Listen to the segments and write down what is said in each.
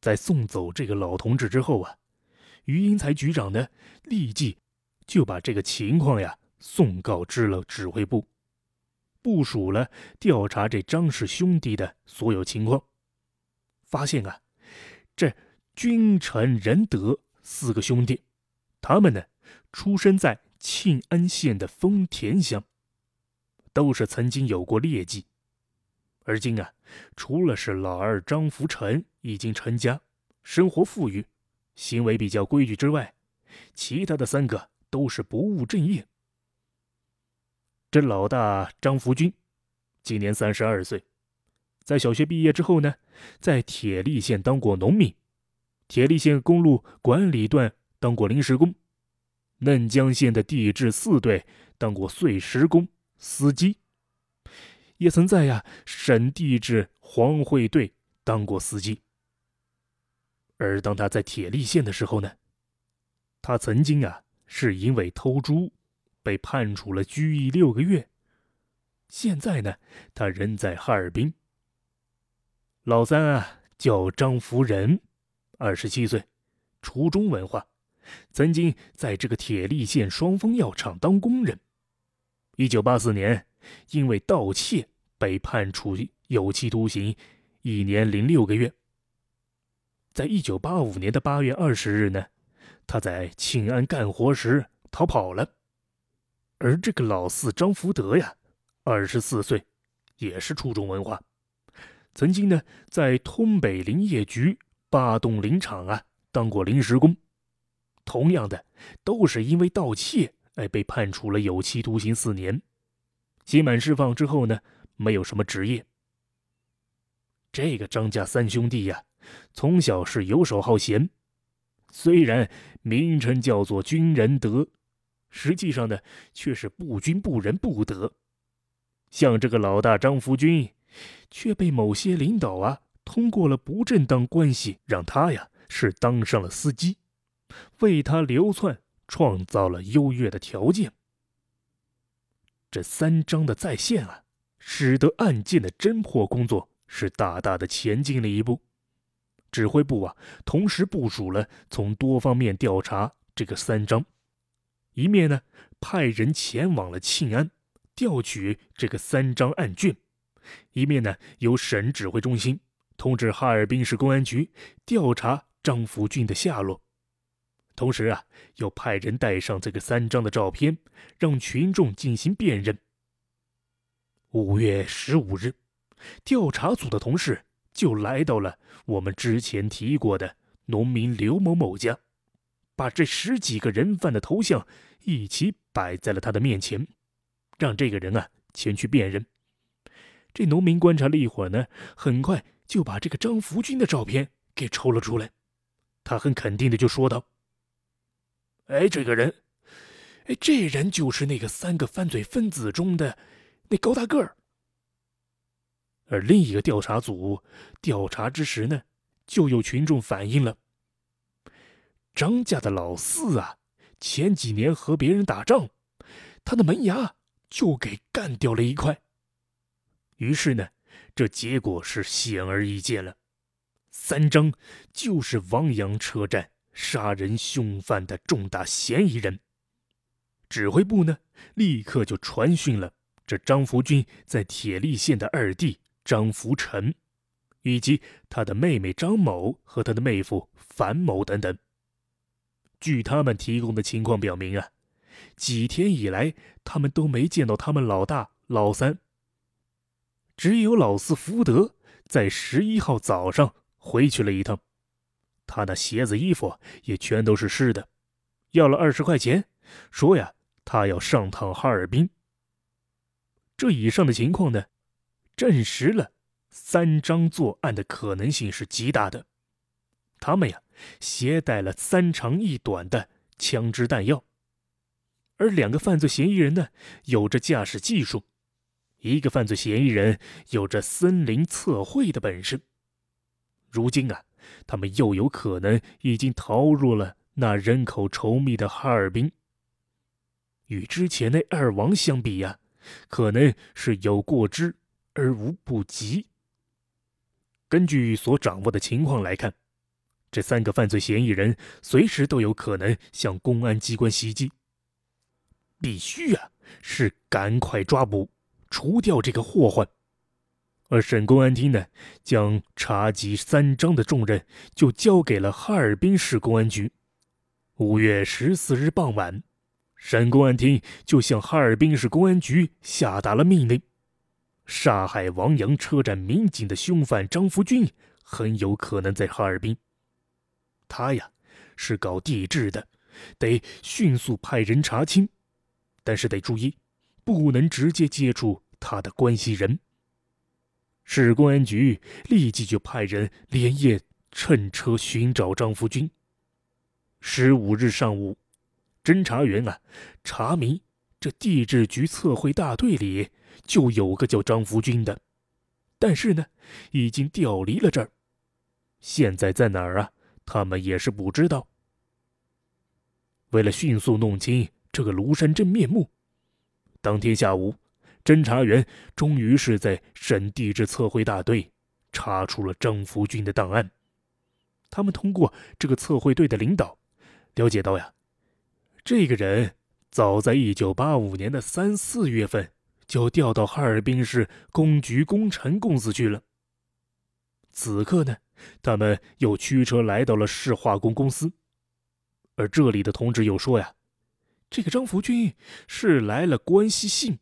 在送走这个老同志之后啊，于英才局长呢，立即就把这个情况呀送告知了指挥部，部署了调查这张氏兄弟的所有情况。发现啊，这君臣仁德四个兄弟，他们呢出生在庆安县的丰田乡，都是曾经有过劣迹。而今啊，除了是老二张福臣已经成家，生活富裕，行为比较规矩之外，其他的三个都是不务正业。这老大张福军，今年三十二岁。在小学毕业之后呢，在铁力县当过农民，铁力县公路管理段当过临时工，嫩江县的地质四队当过碎石工、司机，也曾在呀省地质黄会队当过司机。而当他在铁力县的时候呢，他曾经啊是因为偷猪被判处了拘役六个月，现在呢他人在哈尔滨。老三啊，叫张福仁，二十七岁，初中文化，曾经在这个铁力县双峰药厂当工人。一九八四年，因为盗窃被判处有期徒刑一年零六个月。在一九八五年的八月二十日呢，他在庆安干活时逃跑了。而这个老四张福德呀，二十四岁，也是初中文化。曾经呢，在通北林业局八洞林场啊当过临时工，同样的，都是因为盗窃，哎，被判处了有期徒刑四年。刑满释放之后呢，没有什么职业。这个张家三兄弟呀，从小是游手好闲，虽然名称叫做军人德，实际上呢，却是不军不仁不德。像这个老大张福军。却被某些领导啊通过了不正当关系，让他呀是当上了司机，为他流窜创造了优越的条件。这三章的再现啊，使得案件的侦破工作是大大的前进了一步。指挥部啊，同时部署了从多方面调查这个三章，一面呢派人前往了庆安，调取这个三章案卷。一面呢，由省指挥中心通知哈尔滨市公安局调查张福俊的下落，同时啊，又派人带上这个三张的照片，让群众进行辨认。五月十五日，调查组的同事就来到了我们之前提过的农民刘某某家，把这十几个人犯的头像一起摆在了他的面前，让这个人啊前去辨认。这农民观察了一会儿呢，很快就把这个张福军的照片给抽了出来。他很肯定的就说道：“哎，这个人，哎，这人就是那个三个犯罪分子中的那高大个儿。”而另一个调查组调查之时呢，就有群众反映了：张家的老四啊，前几年和别人打仗，他的门牙就给干掉了一块。于是呢，这结果是显而易见了，三张就是汪洋车站杀人凶犯的重大嫌疑人。指挥部呢，立刻就传讯了这张福军在铁力县的二弟张福臣，以及他的妹妹张某和他的妹夫樊某等等。据他们提供的情况表明啊，几天以来他们都没见到他们老大、老三。只有老四福德在十一号早上回去了一趟，他那鞋子衣服也全都是湿的，要了二十块钱，说呀他要上趟哈尔滨。这以上的情况呢，证实了三张作案的可能性是极大的。他们呀携带了三长一短的枪支弹药，而两个犯罪嫌疑人呢有着驾驶技术。一个犯罪嫌疑人有着森林测绘的本事，如今啊，他们又有可能已经逃入了那人口稠密的哈尔滨。与之前那二王相比呀，可能是有过之而无不及。根据所掌握的情况来看，这三个犯罪嫌疑人随时都有可能向公安机关袭击。必须啊，是赶快抓捕，除掉这个祸患。而省公安厅呢，将查缉三章的重任就交给了哈尔滨市公安局。五月十四日傍晚，省公安厅就向哈尔滨市公安局下达了命令：杀害王阳车站民警的凶犯张福军很有可能在哈尔滨。他呀，是搞地质的，得迅速派人查清，但是得注意，不能直接接触他的关系人。市公安局立即就派人连夜乘车寻找张福军。十五日上午，侦查员啊查明，这地质局测绘大队里就有个叫张福军的，但是呢，已经调离了这儿，现在在哪儿啊？他们也是不知道。为了迅速弄清这个庐山真面目，当天下午。侦查员终于是在省地质测绘大队查出了张福军的档案。他们通过这个测绘队的领导，了解到呀，这个人早在一九八五年的三四月份就调到哈尔滨市工局工程公司去了。此刻呢，他们又驱车来到了市化工公司，而这里的同志又说呀，这个张福军是来了关系信。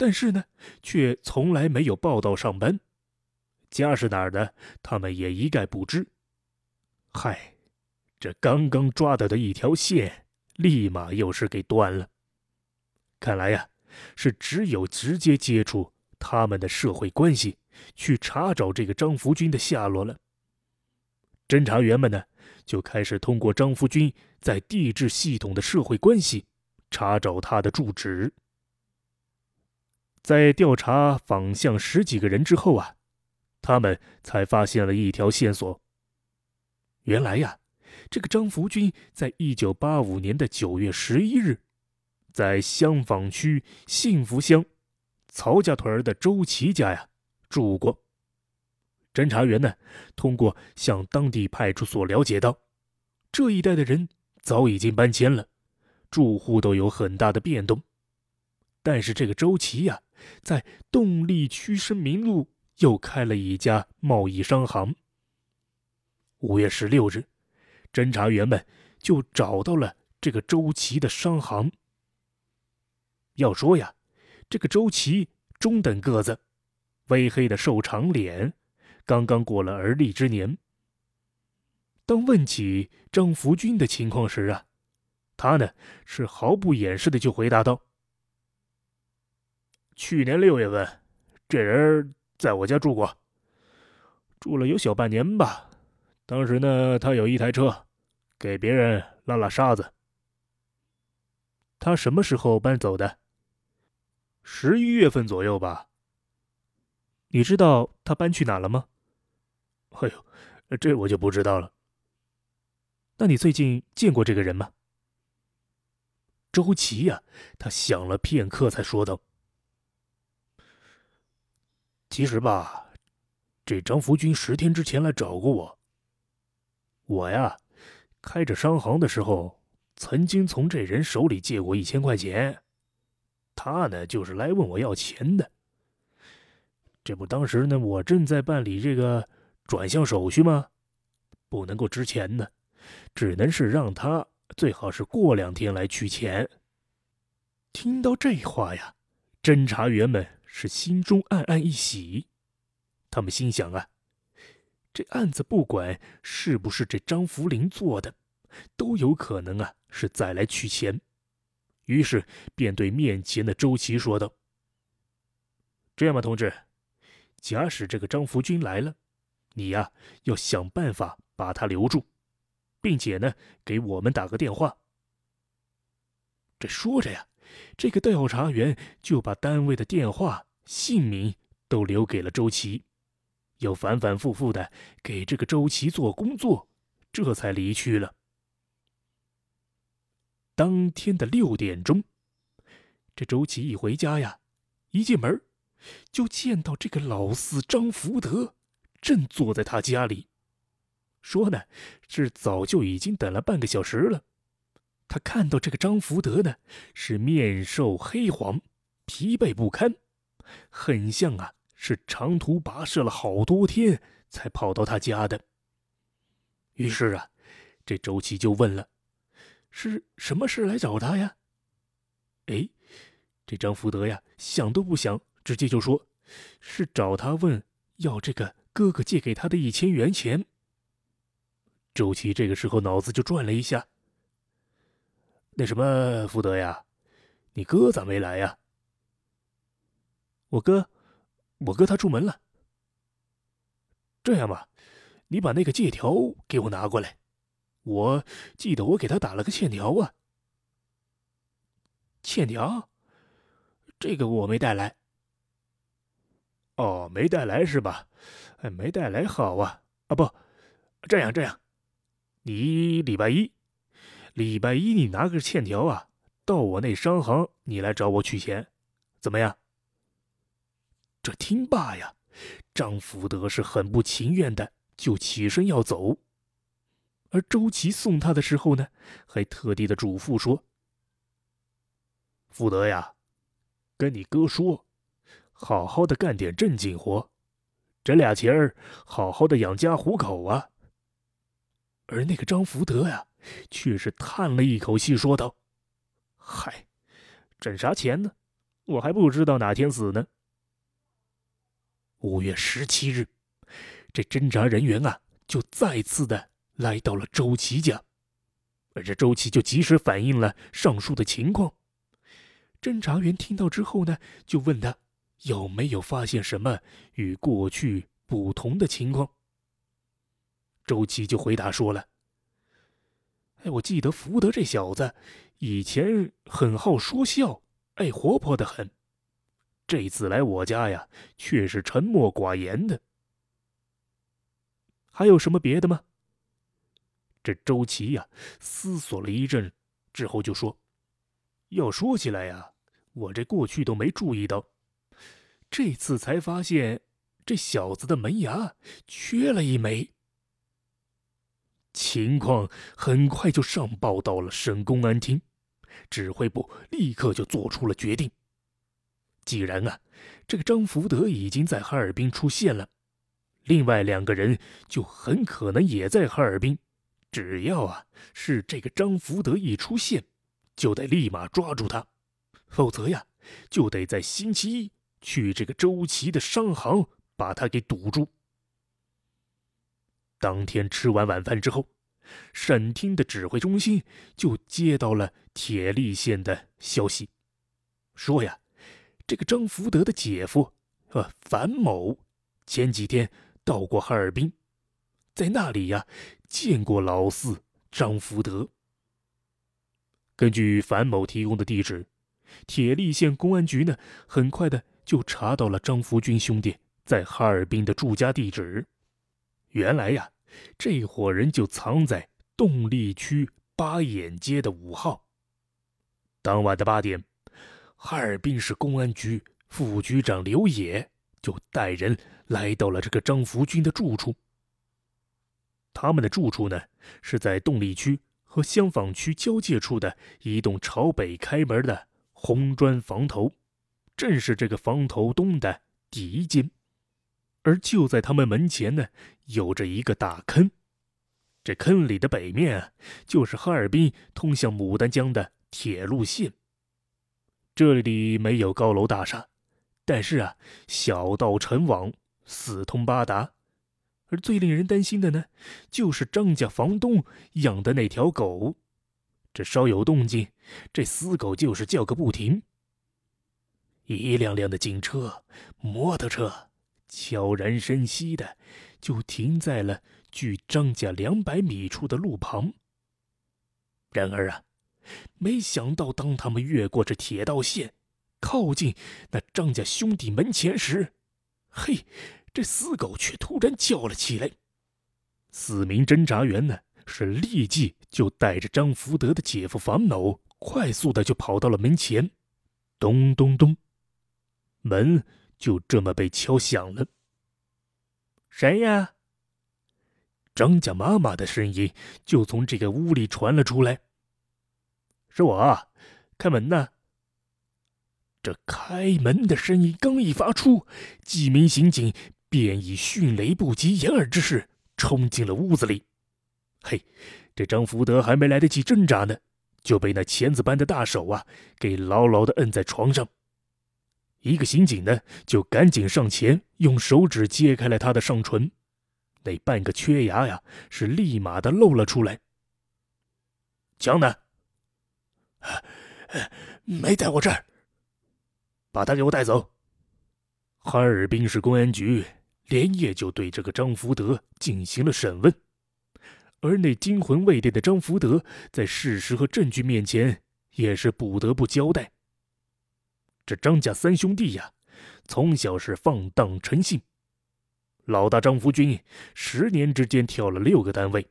但是呢，却从来没有报道上班，家是哪儿的，他们也一概不知。嗨，这刚刚抓到的一条线，立马又是给断了。看来呀，是只有直接接触他们的社会关系，去查找这个张福军的下落了。侦查员们呢，就开始通过张福军在地质系统的社会关系，查找他的住址。在调查访向十几个人之后啊，他们才发现了一条线索。原来呀，这个张福军在一九八五年的九月十一日，在香坊区幸福乡曹家屯的周琦家呀住过。侦查员呢，通过向当地派出所了解到，这一带的人早已经搬迁了，住户都有很大的变动。但是这个周琦呀。在动力区申明路又开了一家贸易商行。五月十六日，侦查员们就找到了这个周琦的商行。要说呀，这个周琦中等个子，微黑的瘦长脸，刚刚过了而立之年。当问起张福军的情况时啊，他呢是毫不掩饰的就回答道。去年六月份，这人在我家住过，住了有小半年吧。当时呢，他有一台车，给别人拉拉沙子。他什么时候搬走的？十一月份左右吧。你知道他搬去哪了吗？哎呦，这我就不知道了。那你最近见过这个人吗？周琦呀，他想了片刻，才说道。其实吧，这张福军十天之前来找过我。我呀，开着商行的时候，曾经从这人手里借过一千块钱。他呢，就是来问我要钱的。这不，当时呢，我正在办理这个转向手续吗？不能够支钱呢，只能是让他最好是过两天来取钱。听到这话呀，侦查员们。是心中暗暗一喜，他们心想啊，这案子不管是不是这张福林做的，都有可能啊是再来取钱。于是便对面前的周琦说道：“这样吧，同志，假使这个张福军来了，你呀要想办法把他留住，并且呢给我们打个电话。”这说着呀。这个调查员就把单位的电话、姓名都留给了周琦，又反反复复的给这个周琦做工作，这才离去了。当天的六点钟，这周琦一回家呀，一进门就见到这个老四张福德正坐在他家里。说呢是早就已经等了半个小时了。他看到这个张福德呢，是面瘦黑黄，疲惫不堪，很像啊是长途跋涉了好多天才跑到他家的。于是啊，这周琦就问了：“是什么事来找他呀？”哎，这张福德呀，想都不想，直接就说：“是找他问要这个哥哥借给他的一千元钱。”周琦这个时候脑子就转了一下。那什么，福德呀，你哥咋没来呀？我哥，我哥他出门了。这样吧，你把那个借条给我拿过来，我记得我给他打了个欠条啊。欠条，这个我没带来。哦，没带来是吧？哎，没带来好啊。啊不，这样这样，你礼拜一。礼拜一你拿个欠条啊，到我那商行你来找我取钱，怎么样？这听罢呀，张福德是很不情愿的，就起身要走。而周琦送他的时候呢，还特地的嘱咐说：“福德呀，跟你哥说，好好的干点正经活，这俩钱儿好好的养家糊口啊。”而那个张福德呀。却是叹了一口气，说道：“嗨，挣啥钱呢？我还不知道哪天死呢。”五月十七日，这侦查人员啊，就再次的来到了周琦家，而这周琦就及时反映了上述的情况。侦查员听到之后呢，就问他有没有发现什么与过去不同的情况。周琦就回答说了。哎，我记得福德这小子以前很好说笑，爱活泼的很。这次来我家呀，却是沉默寡言的。还有什么别的吗？这周琦呀，思索了一阵之后就说：“要说起来呀，我这过去都没注意到，这次才发现这小子的门牙缺了一枚。”情况很快就上报到了省公安厅，指挥部立刻就做出了决定。既然啊，这个张福德已经在哈尔滨出现了，另外两个人就很可能也在哈尔滨。只要啊是这个张福德一出现，就得立马抓住他，否则呀就得在星期一去这个周琦的商行把他给堵住。当天吃完晚饭之后，省厅的指挥中心就接到了铁力县的消息，说呀，这个张福德的姐夫，呃，樊某，前几天到过哈尔滨，在那里呀见过老四张福德。根据樊某提供的地址，铁力县公安局呢，很快的就查到了张福军兄弟在哈尔滨的住家地址。原来呀，这伙人就藏在动力区八眼街的五号。当晚的八点，哈尔滨市公安局副局长刘野就带人来到了这个张福军的住处。他们的住处呢，是在动力区和香坊区交界处的一栋朝北开门的红砖房头，正是这个房头东的第一间。而就在他们门前呢，有着一个大坑，这坑里的北面啊，就是哈尔滨通向牡丹江的铁路线。这里没有高楼大厦，但是啊，小道成网，四通八达。而最令人担心的呢，就是张家房东养的那条狗，这稍有动静，这死狗就是叫个不停。一辆辆的警车、摩托车。悄然深息的，就停在了距张家两百米处的路旁。然而啊，没想到当他们越过这铁道线，靠近那张家兄弟门前时，嘿，这死狗却突然叫了起来。四名侦查员呢，是立即就带着张福德的姐夫樊某，快速的就跑到了门前。咚咚咚，门。就这么被敲响了。谁呀？张家妈妈的声音就从这个屋里传了出来：“是我，开门呐！”这开门的声音刚一发出，几名刑警便以迅雷不及掩耳之势冲进了屋子里。嘿，这张福德还没来得及挣扎呢，就被那钳子般的大手啊给牢牢的摁在床上。一个刑警呢，就赶紧上前，用手指揭开了他的上唇，那半个缺牙呀，是立马的露了出来。枪呢？没在我这儿。把他给我带走。哈尔滨市公安局连夜就对这个张福德进行了审问，而那惊魂未定的张福德在事实和证据面前也是不得不交代。这张家三兄弟呀，从小是放荡成性。老大张福军十年之间跳了六个单位，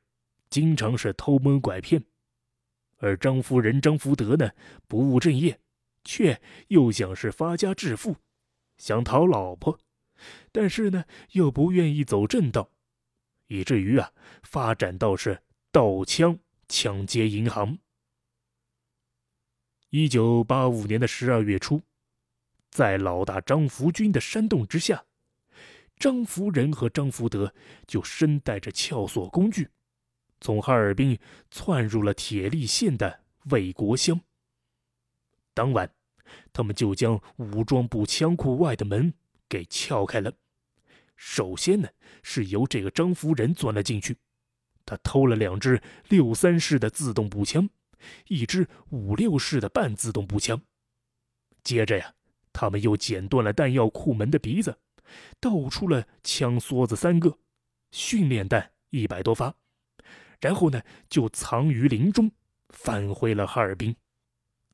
经常是偷蒙拐骗；而张夫人张福德呢，不务正业，却又想是发家致富，想讨老婆，但是呢，又不愿意走正道，以至于啊，发展到是盗枪抢劫银行。一九八五年的十二月初。在老大张福军的煽动之下，张福仁和张福德就身带着撬锁工具，从哈尔滨窜入了铁力县的魏国乡。当晚，他们就将武装部枪库外的门给撬开了。首先呢，是由这个张福仁钻了进去，他偷了两支六三式的自动步枪，一支五六式的半自动步枪。接着呀。他们又剪断了弹药库门的鼻子，倒出了枪梭子三个，训练弹一百多发，然后呢就藏于林中，返回了哈尔滨。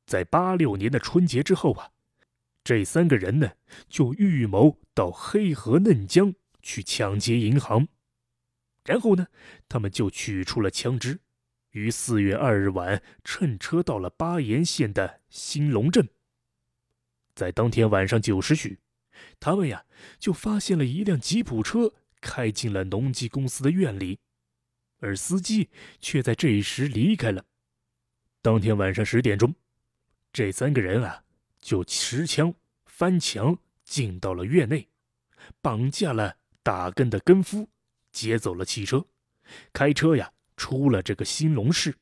在八六年的春节之后啊，这三个人呢就预谋到黑河嫩江去抢劫银行，然后呢他们就取出了枪支，于四月二日晚乘车到了巴彦县的兴隆镇。在当天晚上九时许，他们呀就发现了一辆吉普车开进了农机公司的院里，而司机却在这时离开了。当天晚上十点钟，这三个人啊就持枪翻墙进到了院内，绑架了打更的更夫，劫走了汽车，开车呀出了这个兴隆市，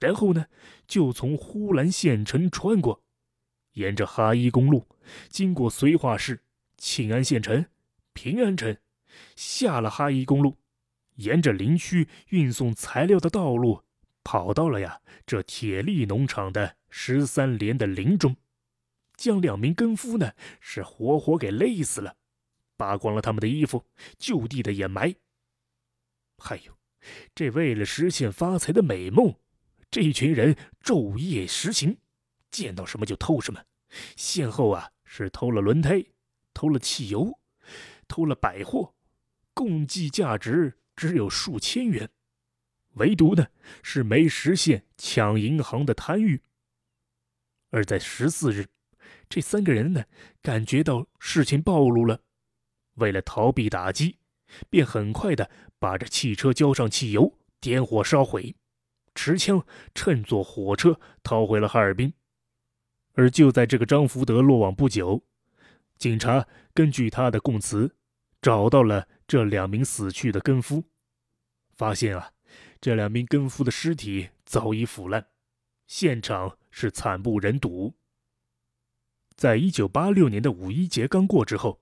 然后呢就从呼兰县城穿过。沿着哈一公路，经过绥化市、庆安县城、平安城，下了哈一公路，沿着林区运送材料的道路，跑到了呀这铁力农场的十三连的林中，将两名更夫呢是活活给勒死了，扒光了他们的衣服，就地的掩埋。还有，这为了实现发财的美梦，这一群人昼夜实行。见到什么就偷什么，先后啊是偷了轮胎，偷了汽油，偷了百货，共计价值只有数千元，唯独呢是没实现抢银行的贪欲。而在十四日，这三个人呢感觉到事情暴露了，为了逃避打击，便很快的把这汽车浇上汽油，点火烧毁，持枪乘坐火车逃回了哈尔滨。而就在这个张福德落网不久，警察根据他的供词，找到了这两名死去的更夫，发现啊，这两名更夫的尸体早已腐烂，现场是惨不忍睹。在一九八六年的五一节刚过之后，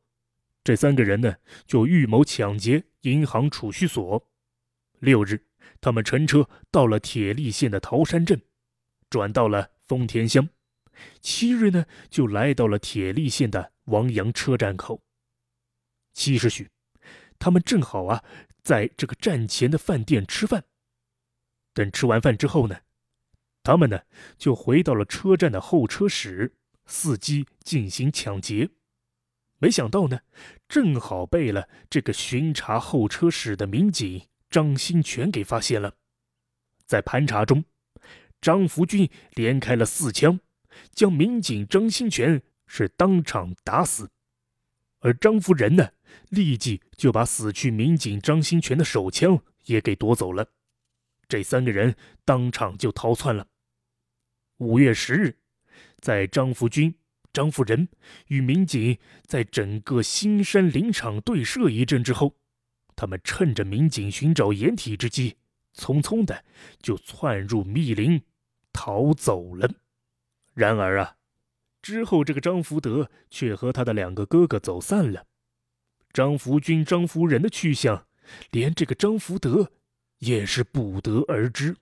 这三个人呢就预谋抢劫银行储蓄所。六日，他们乘车到了铁力县的桃山镇，转到了丰田乡。七日呢，就来到了铁力县的王阳车站口。七时许，他们正好啊，在这个站前的饭店吃饭。等吃完饭之后呢，他们呢就回到了车站的候车室，伺机进行抢劫。没想到呢，正好被了这个巡查候车室的民警张新全给发现了。在盘查中，张福军连开了四枪。将民警张新全是当场打死，而张福仁呢，立即就把死去民警张新全的手枪也给夺走了。这三个人当场就逃窜了。五月十日，在张福军、张福仁与民警在整个新山林场对射一阵之后，他们趁着民警寻找掩体之机，匆匆的就窜入密林，逃走了。然而啊，之后这个张福德却和他的两个哥哥走散了。张福军、张福仁的去向，连这个张福德也是不得而知。